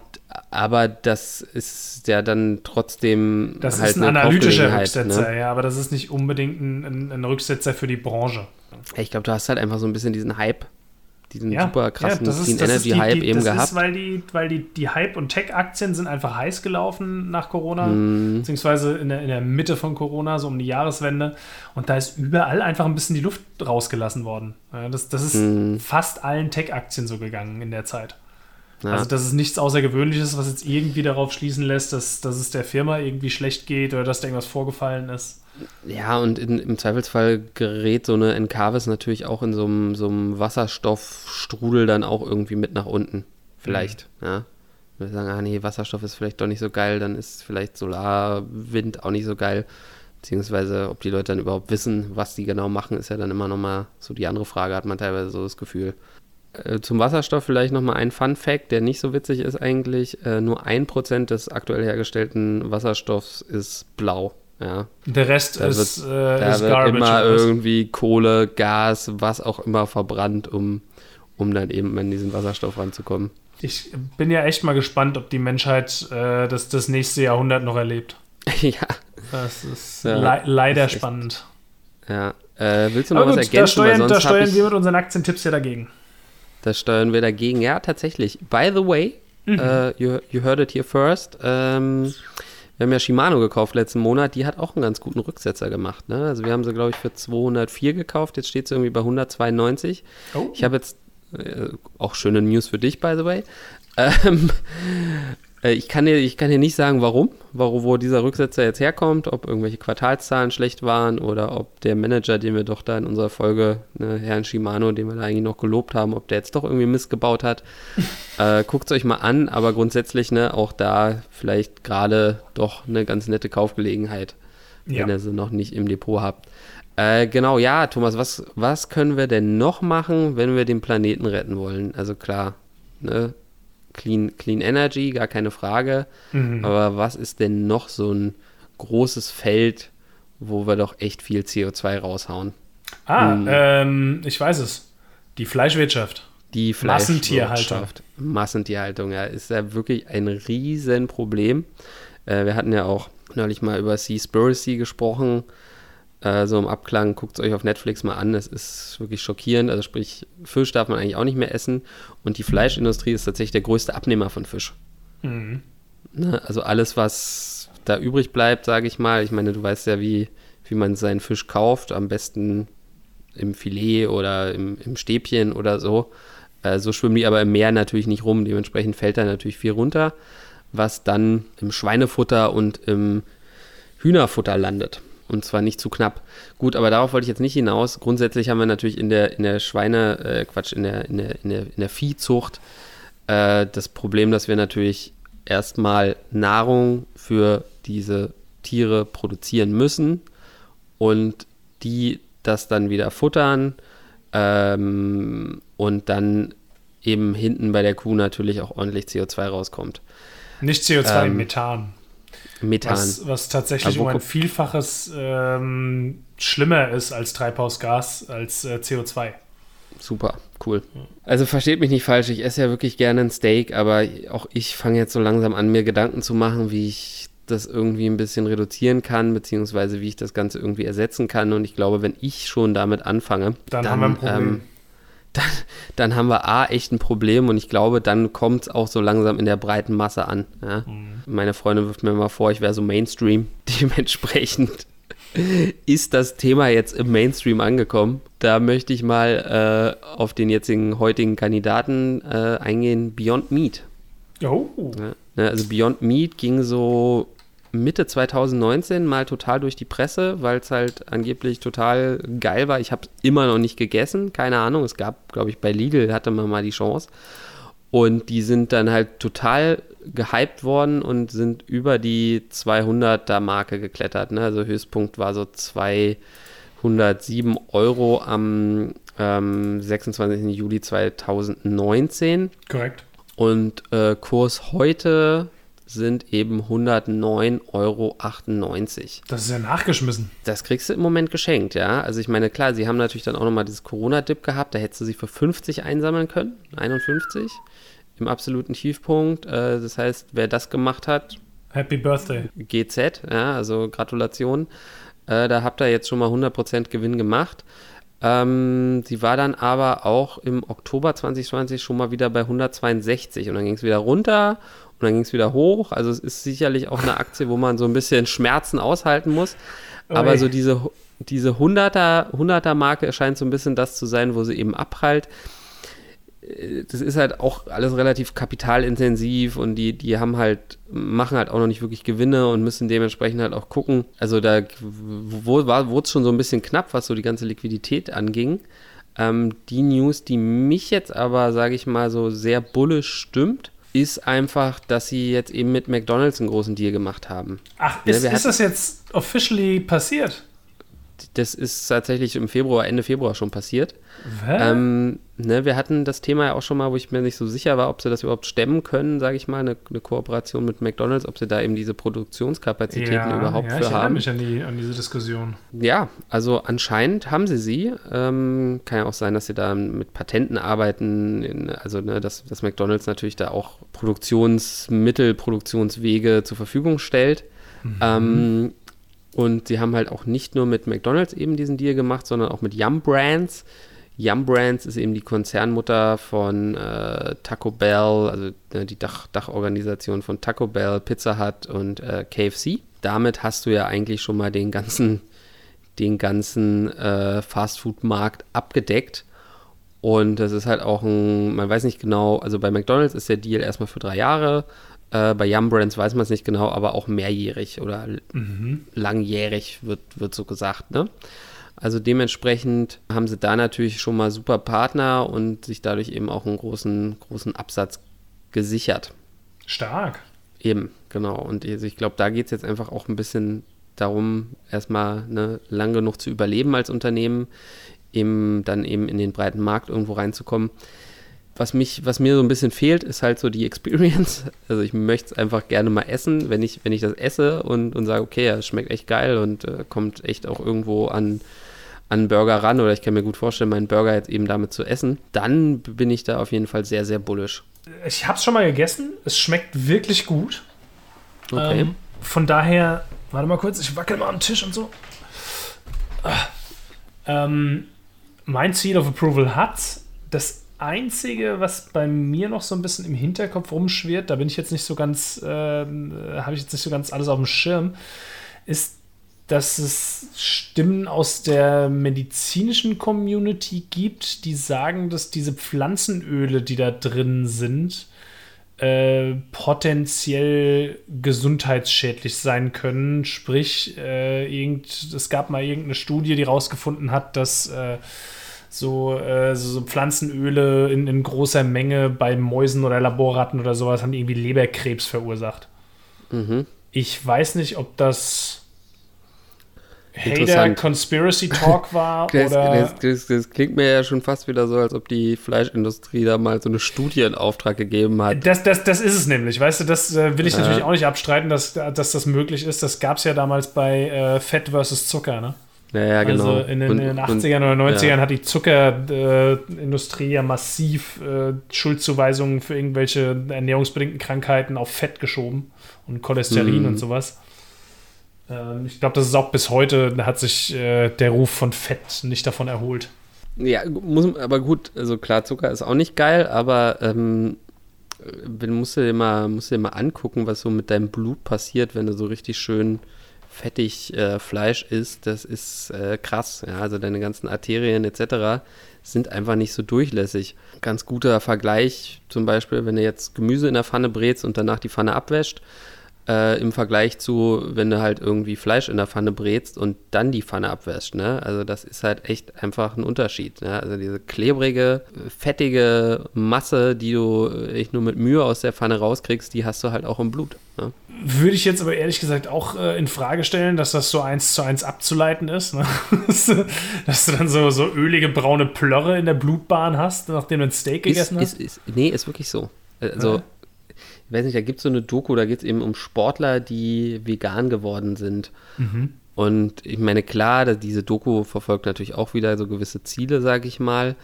Aber das ist ja dann trotzdem Das halt ist ein analytischer Kaufgelegenheit, Rücksetzer, Ne? ja, aber das ist nicht unbedingt ein, ein, ein Rücksetzer für die Branche. Ich glaube, du hast halt einfach so ein bisschen diesen Hype, diesen Ja, super krassen ja, das Clean ist, das ist Energy die, Hype die, eben das gehabt. ist, weil die, weil die, die Hype- und Tech-Aktien sind einfach heiß gelaufen nach Corona, Mhm. beziehungsweise in der, in der Mitte von Corona, so um die Jahreswende. Und da ist überall einfach ein bisschen die Luft rausgelassen worden. Ja, das, das ist Mhm. fast allen Tech-Aktien so gegangen in der Zeit. Ja. Also das ist nichts Außergewöhnliches, was jetzt irgendwie darauf schließen lässt, dass, dass es der Firma irgendwie schlecht geht oder dass da irgendwas vorgefallen ist. Ja, und in, im Zweifelsfall gerät so eine Encarvis natürlich auch in so einem, so einem Wasserstoffstrudel dann auch irgendwie mit nach unten. Vielleicht, Mhm. ja. Wenn wir sagen, ah nee, Wasserstoff ist vielleicht doch nicht so geil, dann ist vielleicht Solar, Wind auch nicht so geil. Beziehungsweise, ob die Leute dann überhaupt wissen, was die genau machen, ist ja dann immer nochmal so die andere Frage, hat man teilweise so das Gefühl. Äh, Zum Wasserstoff vielleicht nochmal ein Fun Fact, der nicht so witzig ist eigentlich. Äh, nur ein Prozent des aktuell hergestellten Wasserstoffs ist blau. Ja, Der Rest Da ist, wird- äh, da ist wird Garbage. immer was? irgendwie Kohle, Gas, was auch immer verbrannt, um, um dann eben an diesen Wasserstoff ranzukommen. Ich bin ja echt mal gespannt, ob die Menschheit äh, das, das nächste Jahrhundert noch erlebt. *laughs* ja, Das ist Ja, le leider ist spannend. ja. Äh, willst du noch was gut, da ergänzen? Weil steuern, da steuern wir mit unseren Aktientipps ja dagegen. da steuern wir dagegen. Ja, tatsächlich. By the way, Mhm. äh, you, you heard it here first. Ähm, wir haben ja Shimano gekauft letzten Monat. Die hat auch einen ganz guten Rücksetzer gemacht. Ne? Also wir haben sie, glaube ich, für 204 gekauft. Jetzt steht sie irgendwie bei 192. Oh. Ich habe jetzt äh, auch schöne News für dich, by the way. Ähm, äh, ich, kann dir, ich kann dir nicht sagen, warum, warum, wo dieser Rücksetzer jetzt herkommt, ob irgendwelche Quartalszahlen schlecht waren oder ob der Manager, den wir doch da in unserer Folge, ne, Herrn Shimano, den wir da eigentlich noch gelobt haben, ob der jetzt doch irgendwie Mist gebaut hat. *laughs* äh, Guckt es euch mal an, aber grundsätzlich, ne, auch da vielleicht gerade doch eine ganz nette Kaufgelegenheit, Ja. wenn ihr sie noch nicht im Depot habt. Äh, genau, ja, Thomas, was, was können wir denn noch machen, wenn wir den Planeten retten wollen? Also klar, ne, Clean, Clean Energy, gar keine Frage. Mhm. Aber was ist denn noch so ein großes Feld, wo wir doch echt viel CO2 raushauen? Ah, Hm. ähm, ich weiß es. Die Fleischwirtschaft. Die Massentierhaltung. Fleischwirtschaft. Massentierhaltung, ja, ist ja wirklich ein Riesenproblem. Äh, wir hatten ja auch neulich mal über Seaspiracy gesprochen. Äh, so im Abklang, guckt es euch auf Netflix mal an. Es ist wirklich schockierend. Also sprich, Fisch darf man eigentlich auch nicht mehr essen. Und die Fleischindustrie ist tatsächlich der größte Abnehmer von Fisch. Mhm. Ne? Also alles, was da übrig bleibt, sage ich mal. Ich meine, du weißt ja, wie, wie man seinen Fisch kauft. Am besten im Filet oder im, im Stäbchen oder so. Äh, so schwimmen die aber im Meer natürlich nicht rum. Dementsprechend fällt da natürlich viel runter, was dann im Schweinefutter und im Hühnerfutter landet. Und zwar nicht zu knapp. Gut, aber darauf wollte ich jetzt nicht hinaus. Grundsätzlich haben wir natürlich in der, in der Schweine, äh, Quatsch, in der, in der, in der, in der Viehzucht äh, das Problem, dass wir natürlich erstmal Nahrung für diese Tiere produzieren müssen und die das dann wieder futtern ähm, und dann eben hinten bei der Kuh natürlich auch ordentlich CO2 rauskommt. Nicht CO2, Ähm, Methan. Methan. Was, was tatsächlich wo um ein Vielfaches ähm, schlimmer ist als Treibhausgas, als äh, CO2. Super, cool. Also versteht mich nicht falsch, ich esse ja wirklich gerne ein Steak, aber auch ich fange jetzt so langsam an, mir Gedanken zu machen, wie ich das irgendwie ein bisschen reduzieren kann, beziehungsweise wie ich das Ganze irgendwie ersetzen kann. Und ich glaube, wenn ich schon damit anfange, Dann haben wir ein Problem. Ähm, dann, dann haben wir A, echt ein Problem und ich glaube, dann kommt es auch so langsam in der breiten Masse an. Ja? Mhm. Meine Freundin wirft mir mal vor, ich wäre so Mainstream. *laughs* Dementsprechend ist das Thema jetzt im Mainstream angekommen. Da möchte ich mal äh, auf den jetzigen heutigen Kandidaten äh, eingehen, Beyond Meat. Oh. Ja, ne, also Beyond Meat ging so Mitte 2019 mal total durch die Presse, weil es halt angeblich total geil war. Ich habe es immer noch nicht gegessen, keine Ahnung. Es gab, glaube ich, bei Lidl hatte man mal die Chance. Und die sind dann halt total gehypt worden und sind über die 200er Marke geklettert. Ne? Also Höchstpunkt war so 207 Euro am ähm, 26. Juli 2019. Korrekt. Und äh, Kurs heute sind eben 109,98 Euro. Das ist ja nachgeschmissen. Das kriegst du im Moment geschenkt, ja. Also ich meine, klar, sie haben natürlich dann auch nochmal dieses Corona-Dip gehabt, da hättest du sie für 50 einsammeln können, 51 im absoluten Tiefpunkt. Äh, das heißt, wer das gemacht hat, Happy Birthday. GZ, ja, also Gratulation. Äh, da habt ihr jetzt schon mal 100% Gewinn gemacht. Ähm, sie war dann aber auch im Oktober 2020 schon mal wieder bei 162 und dann ging es wieder runter und dann ging es wieder hoch. Also es ist sicherlich auch eine Aktie, wo man so ein bisschen Schmerzen aushalten muss. Aber so diese, diese 100er, 100er Marke scheint so ein bisschen das zu sein, wo sie eben abprallt. Äh, das ist halt auch alles relativ kapitalintensiv und die, die haben halt, machen halt auch noch nicht wirklich Gewinne und müssen dementsprechend halt auch gucken. Also da wurde es schon so ein bisschen knapp, was so die ganze Liquidität anging. Ähm, die News, die mich jetzt aber, sage ich mal, so sehr bullisch stimmt, ist einfach, dass sie jetzt eben mit McDonalds einen großen Deal gemacht haben. Ach, ist, ja, ist das jetzt officially passiert? Das ist tatsächlich im Februar, Ende Februar schon passiert. Ähm, ne, wir hatten das Thema ja auch schon mal, wo ich mir nicht so sicher war, ob sie das überhaupt stemmen können, sage ich mal, eine, eine, Kooperation mit McDonalds, ob sie da eben diese Produktionskapazitäten ja, überhaupt ja, für ich haben. Ich erinnere mich an, die, an diese Diskussion. Ja, also anscheinend haben sie sie. Ähm, kann ja auch sein, dass sie da mit Patenten arbeiten, in, also ne, dass, dass McDonalds natürlich da auch Produktionsmittel, Produktionswege zur Verfügung stellt. Mhm. Ähm, und sie haben halt auch nicht nur mit McDonalds eben diesen Deal gemacht, sondern auch mit Yum Brands. Yum Brands ist eben die Konzernmutter von äh, Taco Bell, also äh, die Dach, Dachorganisation von Taco Bell, Pizza Hut und äh, KFC. Damit hast du ja eigentlich schon mal den ganzen, den ganzen äh, Fastfood-Markt abgedeckt. Und das ist halt auch ein, man weiß nicht genau, also bei McDonalds ist der Deal erstmal für drei Jahre, äh, bei Yum Brands weiß man es nicht genau, aber auch mehrjährig oder mhm. langjährig wird, wird so gesagt. Ne? Also dementsprechend haben sie da natürlich schon mal super Partner und sich dadurch eben auch einen großen, großen Absatz gesichert. Stark. Eben, genau. Und also ich glaube, da geht es jetzt einfach auch ein bisschen darum, erstmal ne, lang genug zu überleben als Unternehmen, eben dann eben in den breiten Markt irgendwo reinzukommen was mich, was mir so ein bisschen fehlt, ist halt so die Experience. *laughs* Also ich möchte es einfach gerne mal essen, wenn ich, wenn ich das esse und, und sage, okay, es schmeckt echt geil und äh, kommt echt auch irgendwo an, an Burger ran oder ich kann mir gut vorstellen, meinen Burger jetzt eben damit zu essen, dann bin ich da auf jeden Fall sehr, sehr bullisch. Ich habe es schon mal gegessen. Es schmeckt wirklich gut. Okay. Ähm, von daher, warte mal kurz, ich wackel mal am Tisch und so. Ah. Ähm, mein Seal of Approval hat das Einzige, was bei mir noch so ein bisschen im Hinterkopf rumschwirrt, da bin ich jetzt nicht so ganz, äh, habe ich jetzt nicht so ganz alles auf dem Schirm, ist, dass es Stimmen aus der medizinischen Community gibt, die sagen, dass diese Pflanzenöle, die da drin sind, äh, potenziell gesundheitsschädlich sein können. Sprich, äh, irgend, es gab mal irgendeine Studie, die rausgefunden hat, dass äh, so, äh, so, Pflanzenöle in, in, großer Menge bei Mäusen oder Laborratten oder sowas haben irgendwie Leberkrebs verursacht. Mhm. Ich weiß nicht, ob das Hater Conspiracy Talk *laughs* war das, oder. Das, das, das, klingt mir ja schon fast wieder so, als ob die Fleischindustrie da mal so eine Studie in Auftrag gegeben hat. Das, das, das ist es nämlich, weißt du, das äh, will ich ja. natürlich auch nicht abstreiten, dass, dass das möglich ist. Das gab es ja damals bei äh, Fett versus Zucker, ne? Ja, ja, genau. Also in den, und, in den 80ern oder 90ern ja. hat die Zuckerindustrie ja massiv äh, Schuldzuweisungen für irgendwelche ernährungsbedingten Krankheiten auf Fett geschoben und Cholesterin mhm. und sowas. Ähm, ich glaube, das ist auch bis heute, da hat sich äh, der Ruf von Fett nicht davon erholt. Ja, muss, aber gut, also klar, Zucker ist auch nicht geil, aber ähm, musst, du dir mal, musst du dir mal angucken, was so mit deinem Blut passiert, wenn du so richtig schön fettig äh, Fleisch isst. Das ist äh, krass. Ja? Also deine ganzen Arterien etc. sind einfach nicht so durchlässig. Ganz guter Vergleich zum Beispiel, wenn du jetzt Gemüse in der Pfanne brätst und danach die Pfanne abwäscht, äh, im Vergleich zu, wenn du halt irgendwie Fleisch in der Pfanne brätst und dann die Pfanne abwäscht. Ne? Also das ist halt echt einfach ein Unterschied. Ne? Also diese klebrige, fettige Masse, die du echt nur mit Mühe aus der Pfanne rauskriegst, die hast du halt auch im Blut. Ne? Würde ich jetzt aber ehrlich gesagt auch äh, in Frage stellen, dass das so eins zu eins abzuleiten ist. Ne? *laughs* dass du dann so, so ölige braune Plörre in der Blutbahn hast, nachdem du ein Steak gegessen ist, hast. Ist, ist, nee, ist wirklich so. Also weiß nicht, da gibt es so eine Doku, da geht es eben um Sportler, die vegan geworden sind. Mhm. Und ich meine, klar, diese Doku verfolgt natürlich auch wieder so gewisse Ziele, sage ich mal.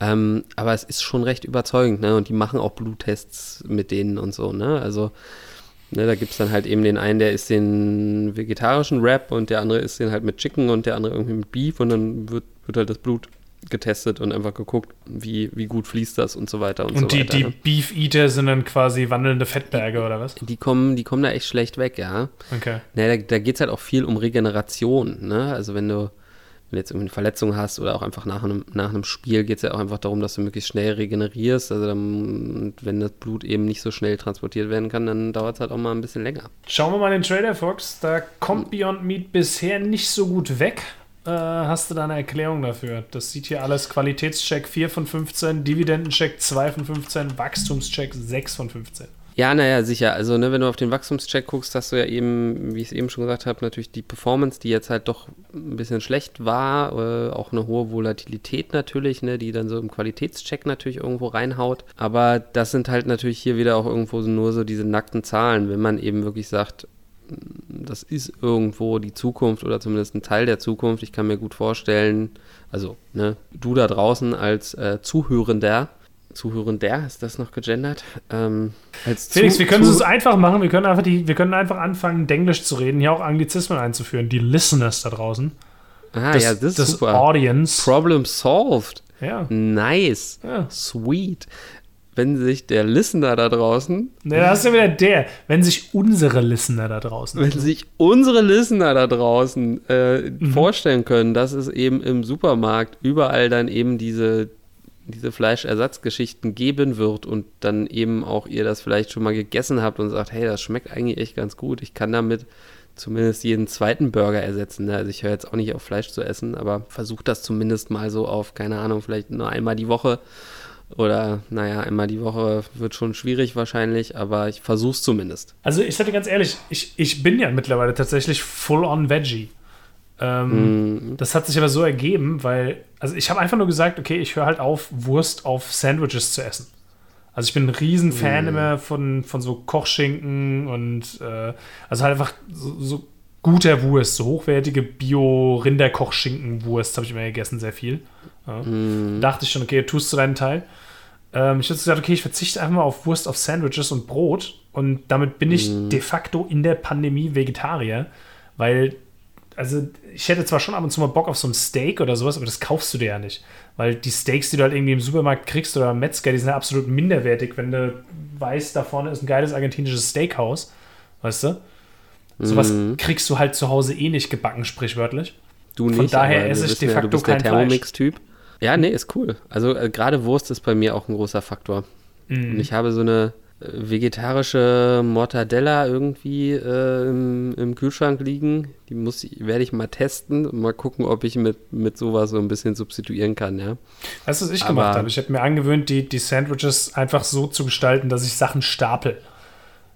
Ähm, aber es ist schon recht überzeugend, ne? Und die machen auch Bluttests mit denen und so, ne? Also, ne, da gibt es dann halt eben den einen, der isst den vegetarischen Wrap und der andere isst den halt mit Chicken und der andere irgendwie mit Beef und dann wird, wird halt das Blut getestet und einfach geguckt, wie, wie gut fließt das und so weiter und, und so die, weiter. die ne? Beef Eater sind dann quasi wandelnde Fettberge oder was? Die kommen, die kommen da echt schlecht weg, ja. Okay. Naja, da, da geht es halt auch viel um Regeneration, ne? Also wenn du, wenn du jetzt irgendwie eine Verletzung hast oder auch einfach nach einem, nach einem Spiel geht es ja auch einfach darum, dass du möglichst schnell regenerierst. Also dann, wenn das Blut eben nicht so schnell transportiert werden kann, dann dauert es halt auch mal ein bisschen länger. Schauen wir mal den Trader Fox. Da kommt Beyond Meat bisher nicht so gut weg. Äh, hast du da eine Erklärung dafür? Das sieht hier alles Qualitätscheck 4 von 15, Dividendencheck 2 von 15, Wachstumscheck 6 von 15. Ja, naja, sicher. Also, ne, wenn du auf den Wachstumscheck guckst, hast du ja eben, wie ich es eben schon gesagt habe, natürlich die Performance, die jetzt halt doch ein bisschen schlecht war. Äh, auch eine hohe Volatilität natürlich, ne, die dann so im Qualitätscheck natürlich irgendwo reinhaut. Aber das sind halt natürlich hier wieder auch irgendwo nur so diese nackten Zahlen. Wenn man eben wirklich sagt, das ist irgendwo die Zukunft oder zumindest ein Teil der Zukunft. Ich kann mir gut vorstellen, also ne, du da draußen als äh, Zuhörender, Zuhörender, ist das noch gegendert? Ähm, Felix, wir können es einfach machen. Wir können einfach, die, wir können einfach anfangen, Englisch zu reden, hier auch Anglizismen einzuführen. Die Listeners da draußen. Ah, das, ja, das ist das super. Audience. Problem solved. Ja. Nice. Ja. Sweet wenn sich der Listener da draußen. Ne, da hast du wieder der. Wenn sich unsere Listener da draußen. Wenn sich unsere Listener da draußen äh, mhm. vorstellen können, dass es eben im Supermarkt überall dann eben diese, diese Fleischersatzgeschichten geben wird und dann eben auch ihr das vielleicht schon mal gegessen habt und sagt, hey, das schmeckt eigentlich echt ganz gut. Ich kann damit zumindest jeden zweiten Burger ersetzen. Ne? Also ich höre jetzt auch nicht auf Fleisch zu essen, aber versuche das zumindest mal so auf, keine Ahnung, vielleicht nur einmal die Woche oder naja, einmal die Woche wird schon schwierig wahrscheinlich, aber ich versuche es zumindest. Also ich sage ganz ehrlich, ich, ich bin ja mittlerweile tatsächlich full on Veggie. Ähm, mm. Das hat sich aber so ergeben, weil, also ich habe einfach nur gesagt, okay, ich höre halt auf, Wurst auf Sandwiches zu essen. Also ich bin ein Riesenfan mm. immer von, von so Kochschinken und äh, also halt einfach so, so guter Wurst, so hochwertige Bio-Rinderkochschinken-Wurst habe ich immer gegessen, sehr viel. Ja. Mm. Dachte ich schon, okay, tust du deinen Teil. Ähm, ich habe gesagt, okay, ich verzichte einfach mal auf Wurst, auf Sandwiches und Brot und damit bin ich mm. de facto in der Pandemie Vegetarier, weil, also ich hätte zwar schon ab und zu mal Bock auf so ein Steak oder sowas, aber das kaufst du dir ja nicht. Weil die Steaks, die du halt irgendwie im Supermarkt kriegst oder am Metzger, die sind ja absolut minderwertig, wenn du weißt, da vorne ist ein geiles argentinisches Steakhouse, weißt du? Sowas mm. kriegst du halt zu Hause eh nicht gebacken, sprichwörtlich. Du nicht. Von daher esse ich de facto ja, du bist kein der Thermomix-Typ. Ja, nee, ist cool. Also äh, gerade Wurst ist bei mir auch ein großer Faktor. Mm. Und ich habe so eine äh, vegetarische Mortadella irgendwie äh, im, im, Kühlschrank liegen. Die muss werde ich mal testen und mal gucken, ob ich mit, mit sowas so ein bisschen substituieren kann, ja. Weißt du, was ich Aber, gemacht habe? Ich habe mir angewöhnt, die, die Sandwiches einfach so zu gestalten, dass ich Sachen stapel,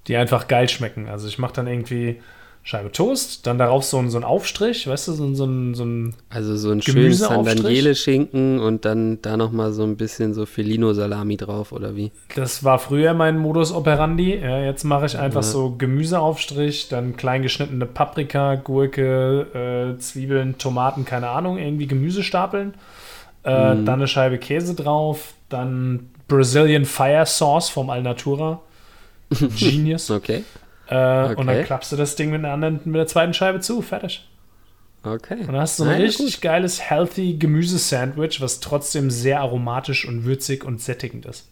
die einfach geil schmecken. Also ich mache dann irgendwie Scheibe Toast, dann darauf so ein, so ein Aufstrich, weißt du, so, so ein, so ein Also so ein schönes Sandaniele-Schinken und dann da nochmal so ein bisschen so Felino-Salami drauf, oder wie? Das war früher mein Modus operandi. Ja, jetzt mache ich einfach ja. so Gemüseaufstrich, dann klein geschnittene Paprika, Gurke, äh, Zwiebeln, Tomaten, keine Ahnung, irgendwie Gemüse stapeln. Äh, mm. Dann eine Scheibe Käse drauf, dann Brazilian Fire Sauce vom Alnatura. *laughs* Genius. okay. Äh, okay. Und dann klappst du das Ding mit, der anderen, mit der zweiten Scheibe zu. Fertig. Okay. Und dann hast du so ein Nein, richtig geiles, healthy Gemüsesandwich, was trotzdem sehr aromatisch und würzig und sättigend ist.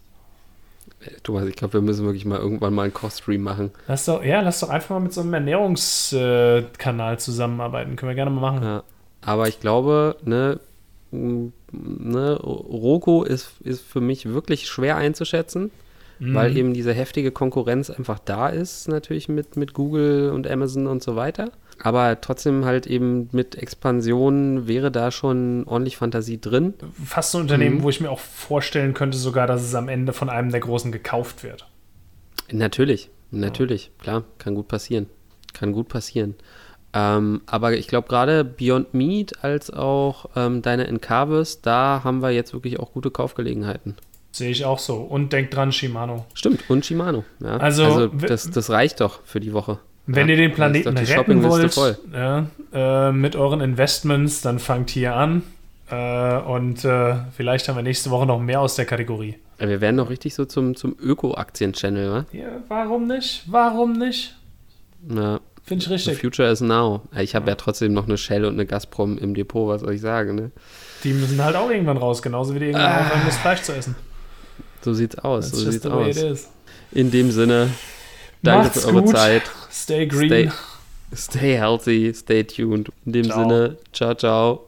Thomas, ich glaube, wir müssen wirklich mal irgendwann mal einen Kochstream machen. Lass doch, ja, lass doch einfach mal mit so einem Ernährungskanal zusammenarbeiten. Können wir gerne mal machen. Ja. Aber ich glaube, ne, ne, Roko ist, ist für mich wirklich schwer einzuschätzen, Mhm. weil eben diese heftige Konkurrenz einfach da ist, natürlich mit, mit Google und Amazon und so weiter. Aber trotzdem halt eben mit Expansion wäre da schon ordentlich Fantasie drin. Fast so ein Unternehmen, Mhm. wo ich mir auch vorstellen könnte, sogar, dass es am Ende von einem der Großen gekauft wird. Natürlich, natürlich, klar, kann gut passieren. Kann gut passieren. Ähm, aber ich glaube, gerade Beyond Meat als auch ähm, deine Encarvis, da haben wir jetzt wirklich auch gute Kaufgelegenheiten. Sehe ich auch so. Und denk dran, Shimano. Stimmt, und Shimano. Ja. Also, w- das, das reicht doch für die Woche. Wenn Ja, ihr den Planeten retten wollt voll. ja, äh, mit euren Investments, dann fangt hier an. Äh, und äh, vielleicht haben wir nächste Woche noch mehr aus der Kategorie. Ja, Wir werden doch richtig so zum, zum Öko-Aktien-Channel, wa? Ja, warum nicht? Warum nicht? Ja, Finde ich the richtig. future is now. Ja, Ich habe ja trotzdem noch eine Shell und eine Gazprom im Depot, was soll ich sagen, ne? Die müssen halt auch irgendwann raus, genauso wie die irgendwann Ah. aufhören muss, Fleisch zu essen. So sieht's aus, That's so sieht's aus. In dem Sinne, danke Macht's für eure gut. Zeit. Stay green. Stay, stay healthy, stay tuned. In dem Ciao. Sinne, ciao, ciao.